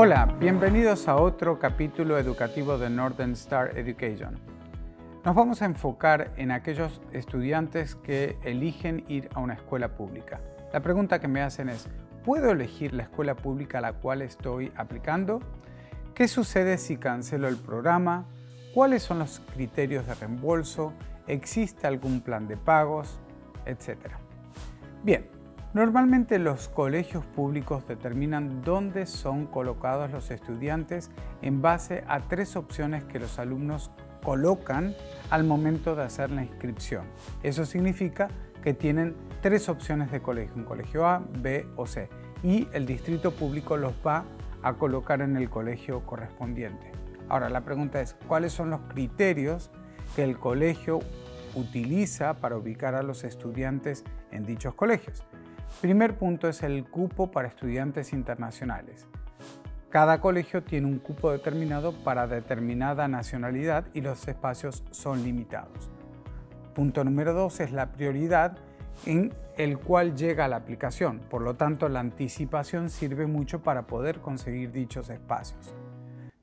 Hola, bienvenidos a otro capítulo educativo de Northern Star Education. Nos vamos a enfocar en aquellos estudiantes que eligen ir a una escuela pública. La pregunta que me hacen es, ¿puedo elegir la escuela pública a la cual estoy aplicando? ¿Qué sucede si cancelo el programa? ¿Cuáles son los criterios de reembolso? ¿Existe algún plan de pagos? Etcétera. Bien, Normalmente los colegios públicos determinan dónde son colocados los estudiantes en base a tres opciones que los alumnos colocan al momento de hacer la inscripción. Eso significa que tienen tres opciones de colegio, un colegio A, B o C, y el distrito público los va a colocar en el colegio correspondiente. Ahora la pregunta es, ¿cuáles son los criterios que el colegio utiliza para ubicar a los estudiantes en dichos colegios? Primer punto es el cupo para estudiantes internacionales. Cada colegio tiene un cupo determinado para determinada nacionalidad y los espacios son limitados. Punto número dos es la prioridad en el cual llega la aplicación. Por lo tanto, la anticipación sirve mucho para poder conseguir dichos espacios.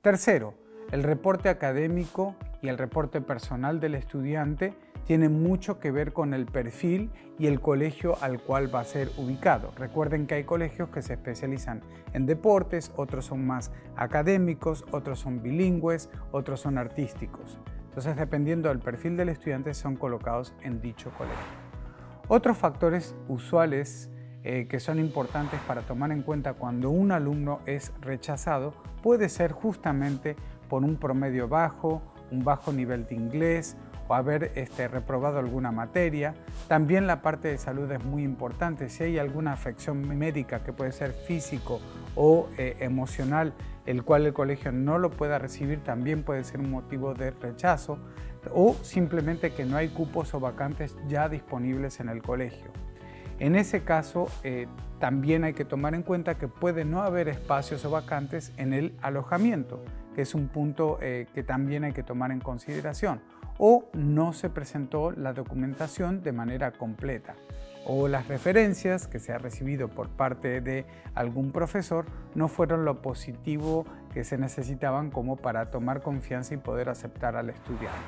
Tercero, el reporte académico y el reporte personal del estudiante tiene mucho que ver con el perfil y el colegio al cual va a ser ubicado. Recuerden que hay colegios que se especializan en deportes, otros son más académicos, otros son bilingües, otros son artísticos. Entonces, dependiendo del perfil del estudiante, son colocados en dicho colegio. Otros factores usuales eh, que son importantes para tomar en cuenta cuando un alumno es rechazado puede ser justamente por un promedio bajo, un bajo nivel de inglés o haber este, reprobado alguna materia. También la parte de salud es muy importante. Si hay alguna afección médica que puede ser físico o eh, emocional, el cual el colegio no lo pueda recibir, también puede ser un motivo de rechazo o simplemente que no hay cupos o vacantes ya disponibles en el colegio. En ese caso, eh, también hay que tomar en cuenta que puede no haber espacios o vacantes en el alojamiento, que es un punto eh, que también hay que tomar en consideración o no se presentó la documentación de manera completa o las referencias que se ha recibido por parte de algún profesor no fueron lo positivo que se necesitaban como para tomar confianza y poder aceptar al estudiante.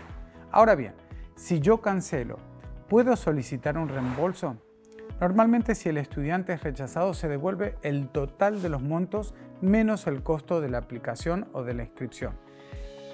Ahora bien, si yo cancelo, ¿puedo solicitar un reembolso? Normalmente si el estudiante es rechazado se devuelve el total de los montos menos el costo de la aplicación o de la inscripción.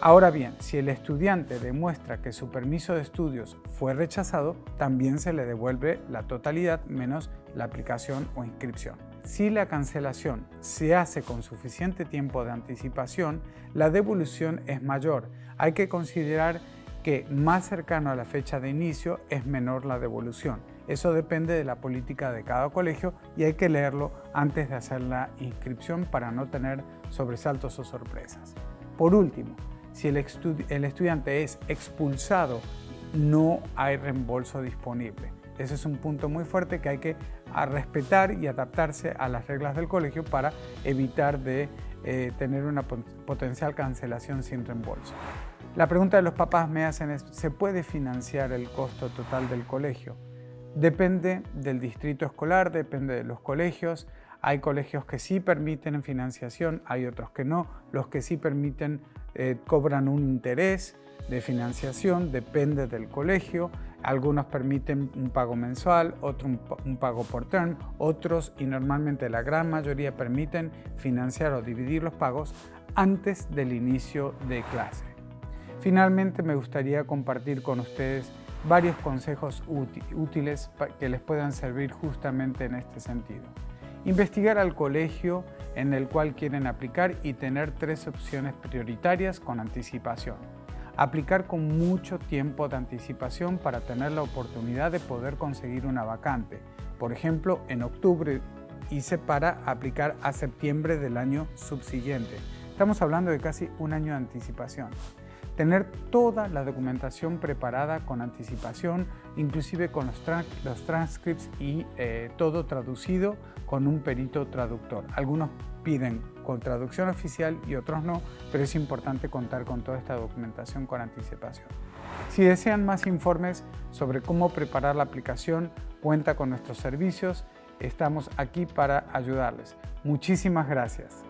Ahora bien, si el estudiante demuestra que su permiso de estudios fue rechazado, también se le devuelve la totalidad menos la aplicación o inscripción. Si la cancelación se hace con suficiente tiempo de anticipación, la devolución es mayor. Hay que considerar que más cercano a la fecha de inicio es menor la devolución. Eso depende de la política de cada colegio y hay que leerlo antes de hacer la inscripción para no tener sobresaltos o sorpresas. Por último, si el, estudiante es expulsado, no hay reembolso disponible. Ese es un punto muy fuerte que hay que respetar y adaptarse a las reglas del colegio para evitar de eh, tener una potencial cancelación sin reembolso. La pregunta de los papás me hacen es, ¿se puede financiar el costo total del colegio? Depende del distrito escolar, depende de los colegios. Hay colegios que sí permiten financiación, hay otros que no. Los que sí permiten eh, cobran un interés de financiación, depende del colegio. Algunos permiten un pago mensual, otros un, pago por term, otros y normalmente la gran mayoría permiten financiar o dividir los pagos antes del inicio de clase. Finalmente me gustaría compartir con ustedes varios consejos útiles que les puedan servir justamente en este sentido. Investigar al colegio en el cual quieren aplicar y tener tres opciones prioritarias con anticipación. Aplicar con mucho tiempo de anticipación para tener la oportunidad de poder conseguir una vacante. Por ejemplo, en octubre hice para aplicar a septiembre del año subsiguiente. Estamos hablando de casi un año de anticipación tener toda la documentación preparada con anticipación, inclusive con los, los transcripts y eh, todo traducido con un perito traductor. Algunos piden con traducción oficial y otros no, pero es importante contar con toda esta documentación con anticipación. Si desean más informes sobre cómo preparar la aplicación, cuenta con nuestros servicios. Estamos aquí para ayudarles. Muchísimas gracias.